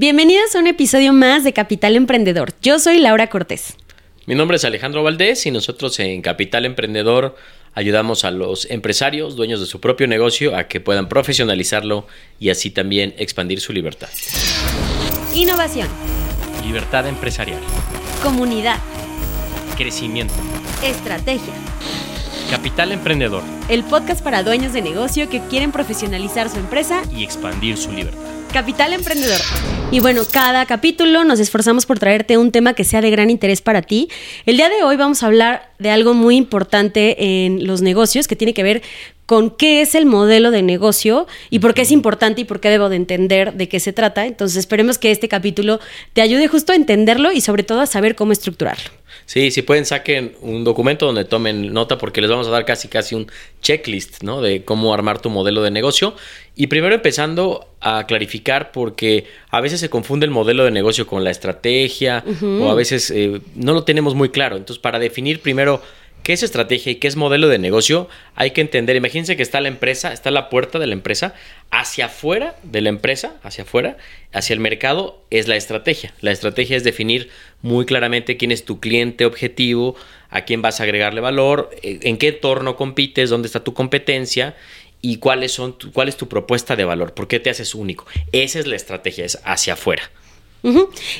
Bienvenidos a un episodio más de Capital Emprendedor. Yo soy Laura Cortés. Mi nombre es Alejandro Valdés y nosotros en Capital Emprendedor ayudamos a los empresarios, dueños de su propio negocio, a que puedan profesionalizarlo y así también expandir su libertad. Innovación. Libertad empresarial. Comunidad. Crecimiento. Estrategia. Capital Emprendedor. El podcast para dueños de negocio que quieren profesionalizar su empresa y expandir su libertad. Capital Emprendedor. Y bueno, cada capítulo nos esforzamos por traerte un tema que sea de gran interés para ti. El día de hoy vamos a hablar de algo muy importante en los negocios que tiene que ver con qué es el modelo de negocio y por qué es importante y por qué debo de entender de qué se trata. Entonces esperemos que este capítulo te ayude justo a entenderlo y sobre todo a saber cómo estructurarlo. Sí, si pueden saquen un documento donde tomen nota porque les vamos a dar casi casi un checklist, ¿no? De cómo armar tu modelo de negocio. Y primero empezando a clarificar porque a veces se confunde el modelo de negocio con la estrategia o a veces eh, no lo tenemos muy claro. Entonces para definir primero qué es estrategia y qué es modelo de negocio, hay que entender, imagínense que está la empresa, está la puerta de la empresa, hacia afuera de la empresa, hacia afuera, hacia el mercado, es la estrategia. La estrategia es definir muy claramente quién es tu cliente objetivo, a quién vas a agregarle valor, eh, en qué entorno compites, dónde está tu competencia y cuáles son cuál es tu propuesta de valor, por qué te haces único. Esa es la estrategia, es hacia afuera.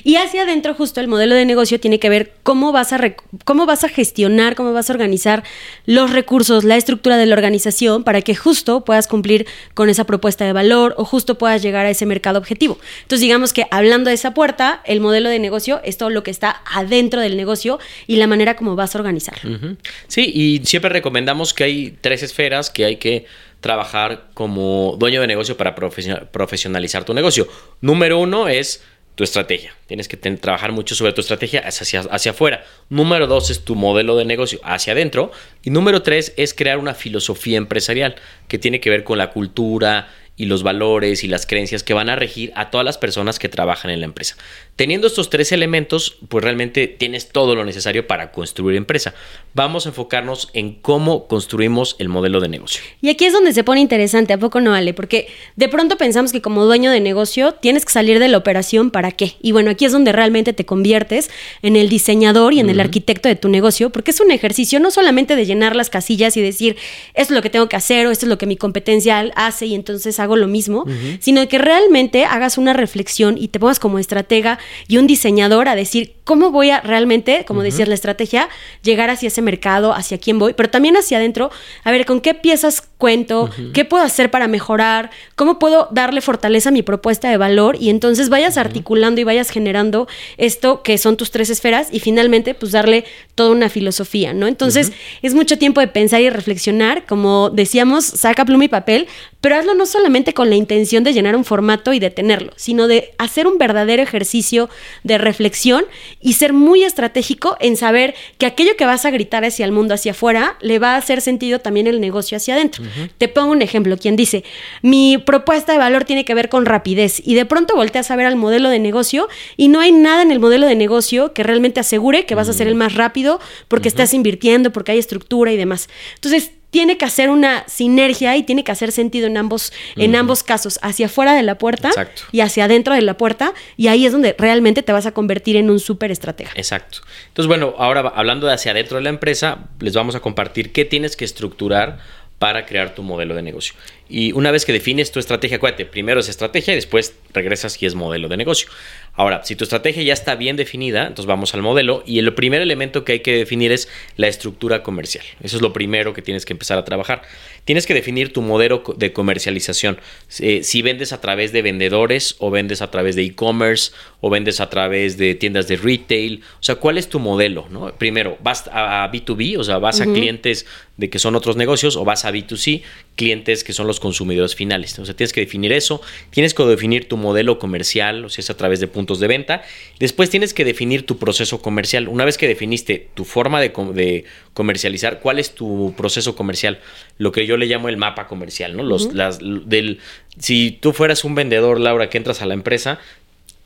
Y hacia adentro justo el modelo de negocio tiene que ver cómo vas, a cómo vas a gestionar, cómo vas a organizar los recursos, la estructura de la organización para que justo puedas cumplir con esa propuesta de valor o justo puedas llegar a ese mercado objetivo. Entonces digamos que hablando de esa puerta, el modelo de negocio es todo lo que está adentro del negocio y la manera como vas a organizarlo. Sí, y siempre recomendamos que hay tres esferas que hay que trabajar como dueño de negocio para profesionalizar tu negocio. Número uno es tu estrategia. Tienes que trabajar mucho sobre tu estrategia hacia, hacia afuera. Número dos es tu modelo de negocio hacia adentro. Y número tres es crear una filosofía empresarial que tiene que ver con la cultura, y los valores y las creencias que van a regir a todas las personas que trabajan en la empresa. Teniendo estos tres elementos, pues realmente tienes todo lo necesario para construir empresa. Vamos a enfocarnos en cómo construimos el modelo de negocio. Y aquí es donde se pone interesante, ¿a poco no, vale? Porque de pronto pensamos que como dueño de negocio tienes que salir de la operación para qué. Y bueno, aquí es donde realmente te conviertes en el diseñador y en el arquitecto de tu negocio, porque es un ejercicio no solamente de llenar las casillas y decir, esto es lo que tengo que hacer o esto es lo que mi competencia hace y entonces hago lo mismo, sino que realmente hagas una reflexión y te pongas como estratega y un diseñador a decir cómo voy a realmente, como decías, la estrategia, llegar hacia ese mercado, hacia quién voy, pero también hacia adentro, a ver con qué piezas cuento, qué puedo hacer para mejorar, cómo puedo darle fortaleza a mi propuesta de valor y entonces vayas articulando y vayas generando esto que son tus tres esferas y finalmente pues darle toda una filosofía, ¿no? Entonces es mucho tiempo de pensar y reflexionar, como decíamos, saca pluma y papel, pero hazlo no solamente con la intención de llenar un formato y de tenerlo, sino de hacer un verdadero ejercicio de reflexión y ser muy estratégico en saber que aquello que vas a gritar hacia el mundo, hacia afuera, le va a hacer sentido también el negocio hacia adentro. Te pongo un ejemplo, quien dice, mi propuesta de valor tiene que ver con rapidez y de pronto volteas a ver al modelo de negocio y no hay nada en el modelo de negocio que realmente asegure que vas a ser el más rápido porque estás invirtiendo, porque hay estructura y demás. Entonces, tiene que hacer una sinergia y tiene que hacer sentido en ambos, en ambos casos, hacia afuera de la puerta y hacia adentro de la puerta, y ahí es donde realmente te vas a convertir en un súper estratega. Exacto. Entonces, bueno, ahora hablando de hacia adentro de la empresa, les vamos a compartir qué tienes que estructurar para crear tu modelo de negocio. Y una vez que defines tu estrategia, acuérdate, primero es estrategia y después regresas y es modelo de negocio. Ahora, si tu estrategia ya está bien definida, entonces vamos al modelo y el primer elemento que hay que definir es la estructura comercial. Eso es lo primero que tienes que empezar a trabajar. Tienes que definir tu modelo de comercialización. Eh, si vendes a través de vendedores o vendes a través de e-commerce o vendes a través de tiendas de retail. O sea, ¿cuál es tu modelo? ¿no? Primero, ¿vas a B2B? O sea, ¿vas a clientes de que son otros negocios o vas a B2C? Clientes que son los consumidores finales. O sea, tienes que definir eso. Tienes que definir tu modelo comercial, o sea, es a través de puntos de venta. Después tienes que definir tu proceso comercial. Una vez que definiste tu forma de, de comercializar, ¿cuál es tu proceso comercial? Lo que yo le llamo el mapa comercial, ¿no? Los, las, del, si tú fueras un vendedor, Laura, que entras a la empresa,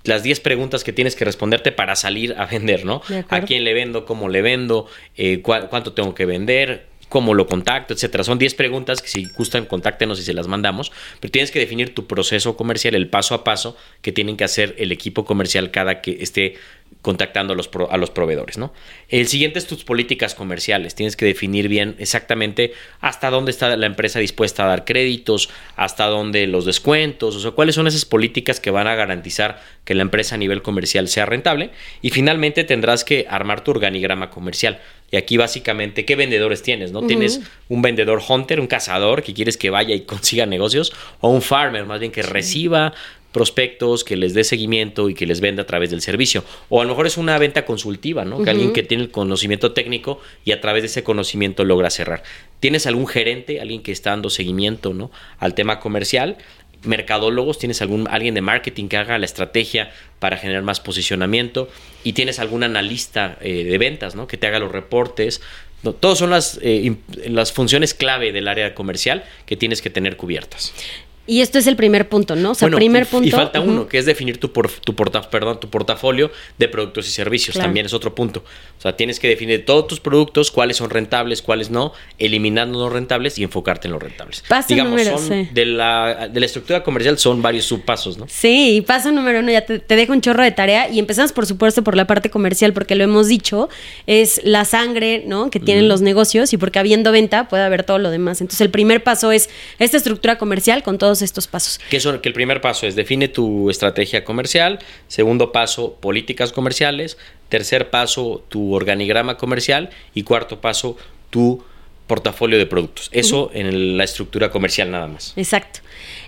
las 10 preguntas que tienes que responderte para salir a vender, ¿no? ¿A quién le vendo? ¿Cómo le vendo? Eh, ¿Cuánto tengo que vender? Cómo lo contacto, etcétera. Son 10 preguntas que si gustan, contáctenos y se las mandamos, pero tienes que definir tu proceso comercial, el paso a paso que tienen que hacer el equipo comercial cada que esté contactando a los, a los proveedores. ¿no? El siguiente es tus políticas comerciales. Tienes que definir bien exactamente hasta dónde está la empresa dispuesta a dar créditos, hasta dónde los descuentos, o sea, cuáles son esas políticas que van a garantizar que la empresa a nivel comercial sea rentable. Y finalmente tendrás que armar tu organigrama comercial. Y aquí básicamente, ¿qué vendedores tienes? ¿No? Tienes un vendedor hunter, un cazador que quieres que vaya y consiga negocios, o un farmer, más bien que reciba prospectos, que les dé seguimiento y que les venda a través del servicio. O a lo mejor es una venta consultiva, ¿no? Que alguien que tiene el conocimiento técnico y a través de ese conocimiento logra cerrar. ¿Tienes algún gerente, alguien que está dando seguimiento, ¿no? Al tema comercial mercadólogos, tienes algún alguien de marketing que haga la estrategia para generar más posicionamiento y tienes algún analista eh, de ventas, ¿no? Que te haga los reportes. No, todos son las, eh, las funciones clave del área comercial que tienes que tener cubiertas. Y esto es el primer punto, ¿no? O sea, primer y, punto. Y falta uno, que es definir tu, por, tu, porta, perdón, tu portafolio de productos y servicios. También es otro punto. O sea, tienes que definir todos tus productos, cuáles son rentables, cuáles no, eliminando los rentables y enfocarte en los rentables. Paso Digamos, número, son sí. de, la, de la estructura comercial son varios subpasos, ¿no? Sí, y paso número uno, ya te, te, dejo un chorro de tarea y empezamos, por supuesto, por la parte comercial, porque lo hemos dicho, es la sangre, ¿no? Que tienen los negocios y porque habiendo venta puede haber todo lo demás. Entonces, el primer paso es esta estructura comercial con todos estos pasos. Que, son, que el primer paso es define tu estrategia comercial, segundo paso políticas comerciales, tercer paso tu organigrama comercial y cuarto paso tu portafolio de productos. Eso uh -huh. en la estructura comercial nada más. Exacto.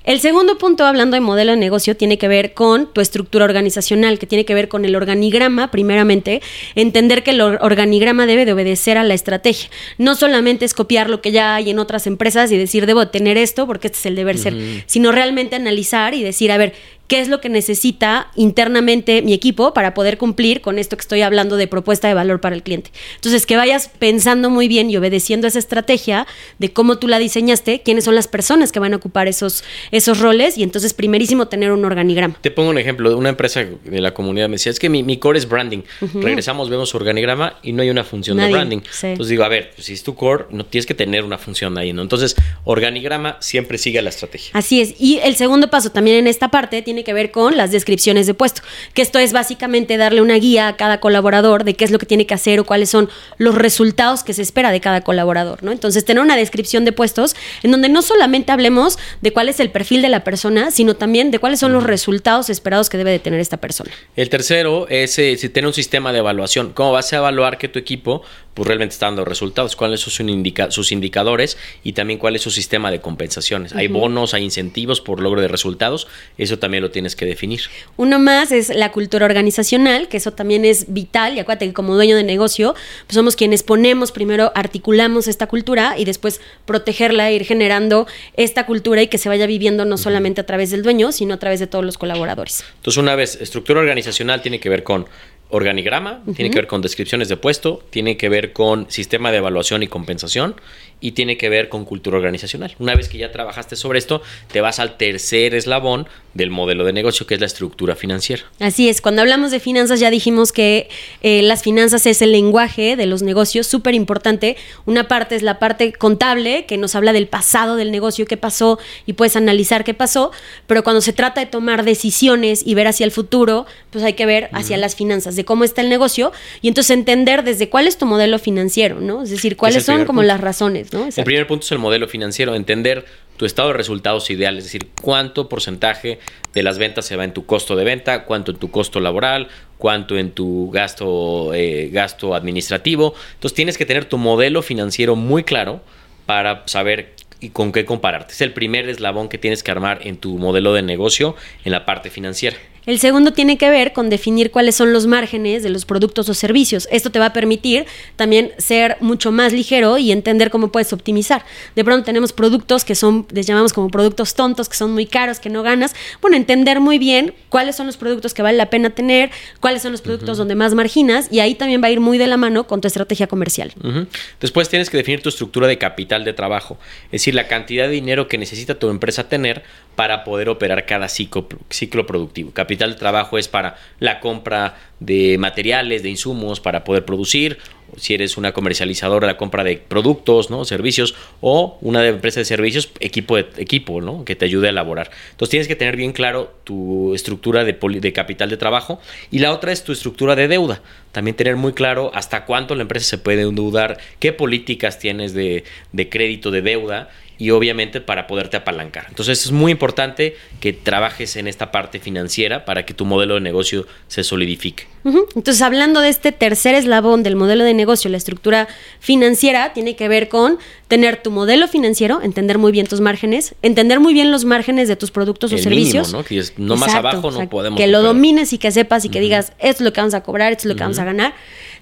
El segundo punto, hablando de modelo de negocio, tiene que ver con tu estructura organizacional, que tiene que ver con el organigrama, primeramente, entender que el organigrama debe de obedecer a la estrategia. No solamente es copiar lo que ya hay en otras empresas y decir, debo tener esto porque este es el deber uh -huh. ser, sino realmente analizar y decir, a ver, qué es lo que necesita internamente mi equipo para poder cumplir con esto que estoy hablando de propuesta de valor para el cliente. Entonces, que vayas pensando muy bien y obedeciendo esa estrategia de cómo tú la diseñaste, quiénes son las personas que van a ocupar esos, esos roles y entonces primerísimo tener un organigrama. Te pongo un ejemplo de una empresa de la comunidad me decía, es que mi, mi core es branding. Uh -huh. Regresamos, vemos su organigrama y no hay una función Nadie, de branding. Sí. Entonces digo, a ver, pues, si es tu core, no tienes que tener una función ahí, ¿no? Entonces, organigrama siempre sigue la estrategia. Así es. Y el segundo paso también en esta parte tiene que ver con las descripciones de puesto, que esto es básicamente darle una guía a cada colaborador de qué es lo que tiene que hacer o cuáles son los resultados que se espera de cada colaborador, ¿no? Entonces, tener una descripción de puestos en donde no solamente hablemos de cuál es el perfil de la persona, sino también de cuáles son los resultados esperados que debe de tener esta persona. El tercero es eh, si tener un sistema de evaluación. ¿Cómo vas a evaluar que tu equipo pues, realmente está dando resultados? ¿Cuáles son sus, indica sus indicadores? Y también cuál es su sistema de compensaciones. Uh -huh. Hay bonos, hay incentivos por logro de resultados. Eso también lo tienes que definir. Uno más es la cultura organizacional, que eso también es vital. Y acuérdate que como dueño de negocio, pues somos quienes ponemos, primero articulamos esta cultura y después protegerla, ir generando esta cultura y que se vaya viviendo no uh -huh. solamente a través del dueño, sino a través de todos los colaboradores. Entonces, una vez, estructura organizacional tiene que ver con organigrama, uh -huh. tiene que ver con descripciones de puesto, tiene que ver con sistema de evaluación y compensación y tiene que ver con cultura organizacional. Una vez que ya trabajaste sobre esto, te vas al tercer eslabón del modelo de negocio, que es la estructura financiera. Así es, cuando hablamos de finanzas ya dijimos que eh, las finanzas es el lenguaje de los negocios, súper importante. Una parte es la parte contable, que nos habla del pasado del negocio, qué pasó y puedes analizar qué pasó, pero cuando se trata de tomar decisiones y ver hacia el futuro, pues hay que ver hacia uh -huh. las finanzas, de cómo está el negocio y entonces entender desde cuál es tu modelo financiero, ¿no? Es decir, cuáles son como las razones, ¿no? Exacto. El primer punto es el modelo financiero, entender tu estado de resultados ideal, es decir, cuánto porcentaje de las ventas se va en tu costo de venta, cuánto en tu costo laboral, cuánto en tu gasto, eh, gasto administrativo. Entonces tienes que tener tu modelo financiero muy claro para saber y con qué compararte. Es el primer eslabón que tienes que armar en tu modelo de negocio en la parte financiera. El segundo tiene que ver con definir cuáles son los márgenes de los productos o servicios. Esto te va a permitir también ser mucho más ligero y entender cómo puedes optimizar. De pronto tenemos productos que son, les llamamos como productos tontos, que son muy caros, que no ganas. Bueno, entender muy bien cuáles son los productos que vale la pena tener, cuáles son los productos uh -huh. donde más marginas y ahí también va a ir muy de la mano con tu estrategia comercial. Uh -huh. Después tienes que definir tu estructura de capital de trabajo, es decir, la cantidad de dinero que necesita tu empresa tener para poder operar cada ciclo, ciclo productivo. Capital de trabajo es para la compra de materiales, de insumos, para poder producir si eres una comercializadora, la compra de productos, ¿no? servicios, o una empresa de servicios, equipo, de, equipo ¿no? que te ayude a elaborar. Entonces tienes que tener bien claro tu estructura de, capital de trabajo y la otra es tu estructura de deuda. También tener muy claro hasta cuánto la empresa se puede endeudar, qué políticas tienes de, de crédito, de deuda y obviamente para poderte apalancar. Entonces es muy importante que trabajes en esta parte financiera para que tu modelo de negocio se solidifique. Entonces hablando de este tercer eslabón del modelo de negocio, la estructura financiera tiene que ver con tener tu modelo financiero, entender muy bien tus márgenes, entender muy bien los márgenes de tus productos o servicios. ¿no? Que no más abajo no podemos. Que lo domines y que sepas y que digas, esto es lo que vamos a cobrar, esto es lo que vamos a ganar.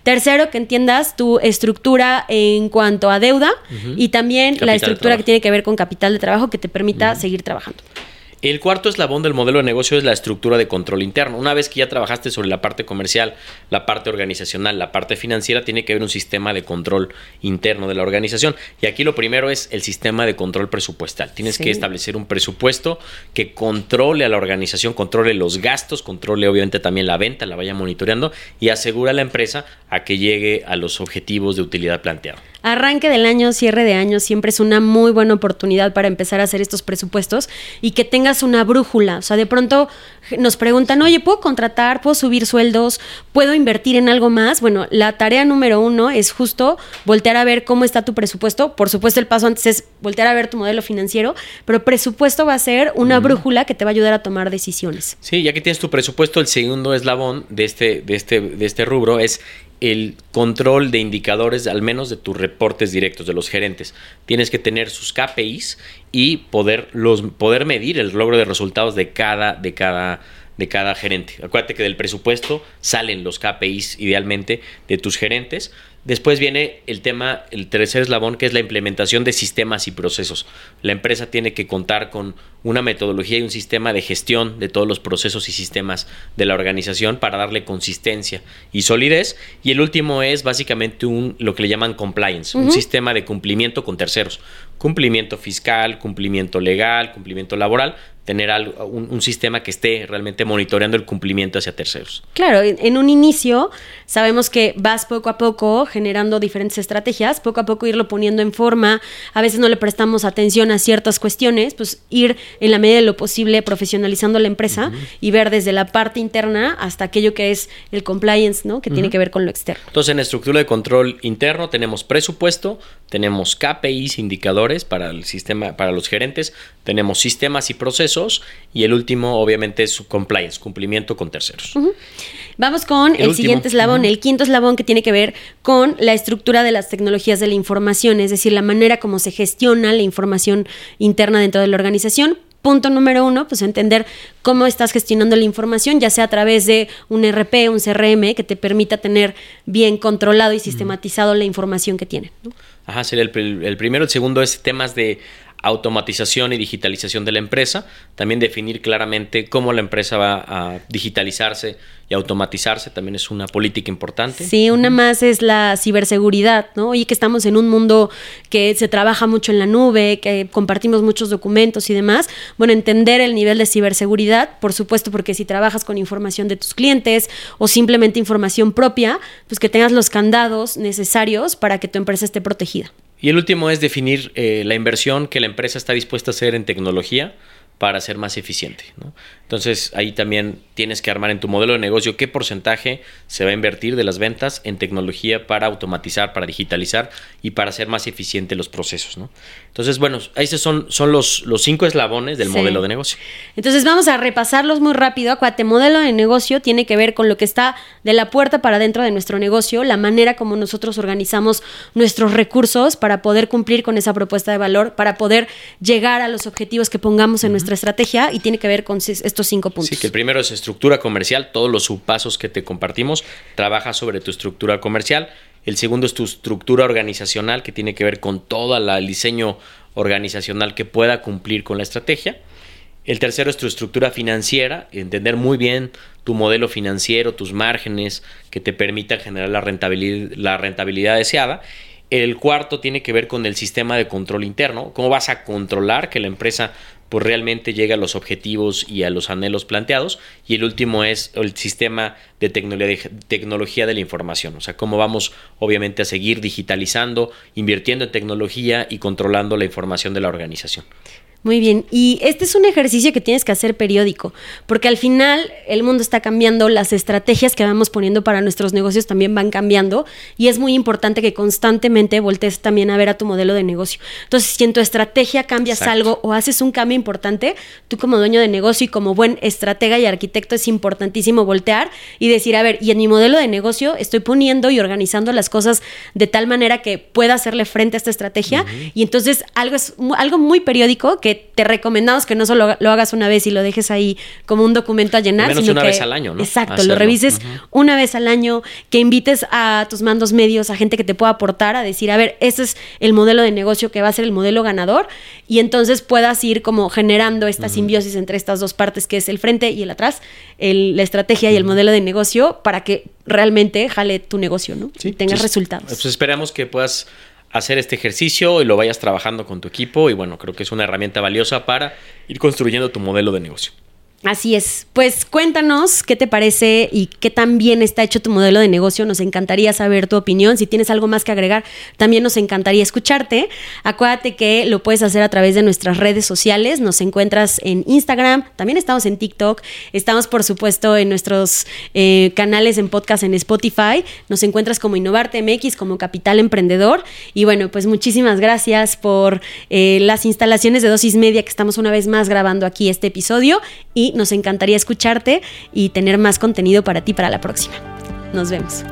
Tercero, que entiendas tu estructura en cuanto a deuda y también la estructura que tiene que ver con capital de trabajo que te permita seguir trabajando. El cuarto eslabón del modelo de negocio es la estructura de control interno. Una vez que ya trabajaste sobre la parte comercial, la parte organizacional, la parte financiera, tiene que haber un sistema de control interno de la organización. Y aquí lo primero es el sistema de control presupuestal. Tienes que establecer un presupuesto que controle a la organización, controle los gastos, controle obviamente también la venta, la vaya monitoreando y asegura a la empresa a que llegue a los objetivos de utilidad planteados arranque del año, cierre de año, siempre es una muy buena oportunidad para empezar a hacer estos presupuestos y que tengas una brújula. O sea, de pronto nos preguntan, oye, ¿puedo contratar? ¿Puedo subir sueldos? ¿Puedo invertir en algo más? Bueno, la tarea número uno es justo voltear a ver cómo está tu presupuesto. Por supuesto, el paso antes es voltear a ver tu modelo financiero, pero presupuesto va a ser una brújula que te va a ayudar a tomar decisiones. Sí, ya que tienes tu presupuesto, el segundo eslabón de este, de este, de este rubro es el control de indicadores, al menos de tus reportes directos de los gerentes. Tienes que tener sus KPIs y poder, los, poder medir el logro de resultados de cada, de cada, de cada gerente. Acuérdate que del presupuesto salen los KPIs idealmente de tus gerentes Después viene el tema, el tercer eslabón, que es la implementación de sistemas y procesos. La empresa tiene que contar con una metodología y un sistema de gestión de todos los procesos y sistemas de la organización para darle consistencia y solidez. Y el último es básicamente un, lo que le llaman compliance, un sistema de cumplimiento con terceros. Cumplimiento fiscal, cumplimiento legal, cumplimiento laboral, tener algo, un, sistema que esté realmente monitoreando el cumplimiento hacia terceros. Claro, en un inicio sabemos que vas poco a poco generando diferentes estrategias, poco a poco irlo poniendo en forma, a veces no le prestamos atención a ciertas cuestiones, pues ir en la medida de lo posible profesionalizando la empresa y ver desde la parte interna hasta aquello que es el compliance, ¿no? Que tiene que ver con lo externo. Entonces, en la estructura de control interno tenemos presupuesto, tenemos KPIs, indicadores para el sistema, para los gerentes, tenemos sistemas y procesos y el último obviamente es su compliance, cumplimiento con terceros. Vamos con el, siguiente eslabón, el quinto eslabón que tiene que ver con la estructura de las tecnologías de la información, es decir, la manera como se gestiona la información interna dentro de la organización. Punto número uno, pues entender cómo estás gestionando la información, ya sea a través de un RP, un CRM, que te permita tener bien controlado y sistematizado la información que tiene. Ajá, sería el, el primero. El segundo es temas de automatización y digitalización de la empresa, también definir claramente cómo la empresa va a digitalizarse y automatizarse, también es una política importante. Sí, una más es la ciberseguridad, ¿no? Oye, que estamos en un mundo que se trabaja mucho en la nube, que compartimos muchos documentos y demás. Bueno, entender el nivel de ciberseguridad, por supuesto, porque si trabajas con información de tus clientes o simplemente información propia, pues que tengas los candados necesarios para que tu empresa esté protegida. Y el último es definir eh, la inversión que la empresa está dispuesta a hacer en tecnología para ser más eficiente. Entonces ahí también tienes que armar en tu modelo de negocio qué porcentaje se va a invertir de las ventas en tecnología para automatizar, para digitalizar y para hacer más eficiente los procesos. Entonces, bueno, esos son, son los, los cinco eslabones del modelo de negocio. Entonces vamos a repasarlos muy rápido. Acuate, modelo de negocio tiene que ver con lo que está de la puerta para dentro de nuestro negocio, la manera como nosotros organizamos nuestros recursos para poder cumplir con esa propuesta de valor, para poder llegar a los objetivos que pongamos en nuestra estrategia y tiene que ver con estos cinco puntos. Sí, que el primero es estructura comercial, todos los subpasos que te compartimos, trabaja sobre tu estructura comercial. El segundo es tu estructura organizacional, que tiene que ver con todo el diseño organizacional que pueda cumplir con la estrategia. El tercero es tu estructura financiera, entender muy bien tu modelo financiero, tus márgenes que te permitan generar la rentabilidad, la rentabilidad deseada. El cuarto tiene que ver con el sistema de control interno, cómo vas a controlar que la empresa pues realmente llega a los objetivos y a los anhelos planteados. Y el último es el sistema de tecnología, tecnología de la información, o sea, cómo vamos obviamente a seguir digitalizando, invirtiendo en tecnología y controlando la información de la organización. Muy bien, y este es un ejercicio que tienes que hacer periódico, porque al final el mundo está cambiando, las estrategias que vamos poniendo para nuestros negocios también van cambiando y es muy importante que constantemente voltees también a ver a tu modelo de negocio. Entonces, si en tu estrategia cambias algo o haces un cambio importante, tú como dueño de negocio y como buen estratega y arquitecto es importantísimo voltear y decir, a ver, y en mi modelo de negocio estoy poniendo y organizando las cosas de tal manera que pueda hacerle frente a esta estrategia y entonces algo es algo muy periódico que te recomendamos que no solo lo hagas una vez y lo dejes ahí como un documento a llenar, menos sino una que, vez al año, ¿no? Exacto, lo revises una vez al año, que invites a tus mandos medios, a gente que te pueda aportar, a decir, a ver, este es el modelo de negocio que va a ser el modelo ganador, y entonces puedas ir como generando esta simbiosis entre estas dos partes, que es el frente y el atrás, la estrategia y el modelo de negocio, para que realmente jale tu negocio, ¿no? y tengas resultados. Pues esperamos que puedas hacer este ejercicio y lo vayas trabajando con tu equipo y bueno, creo que es una herramienta valiosa para ir construyendo tu modelo de negocio. Así es. Pues cuéntanos qué te parece y qué tan bien está hecho tu modelo de negocio. Nos encantaría saber tu opinión. Si tienes algo más que agregar, también nos encantaría escucharte. Acuérdate que lo puedes hacer a través de nuestras redes sociales. Nos encuentras en Instagram, también estamos en TikTok, estamos por supuesto en nuestros eh, canales en podcast en Spotify. Nos encuentras como Innovarte MX, como Capital Emprendedor. Y bueno, pues muchísimas gracias por eh, las instalaciones de Dosis Media que estamos una vez más grabando aquí este episodio. Y nos encantaría escucharte y tener más contenido para ti para la próxima. Nos vemos.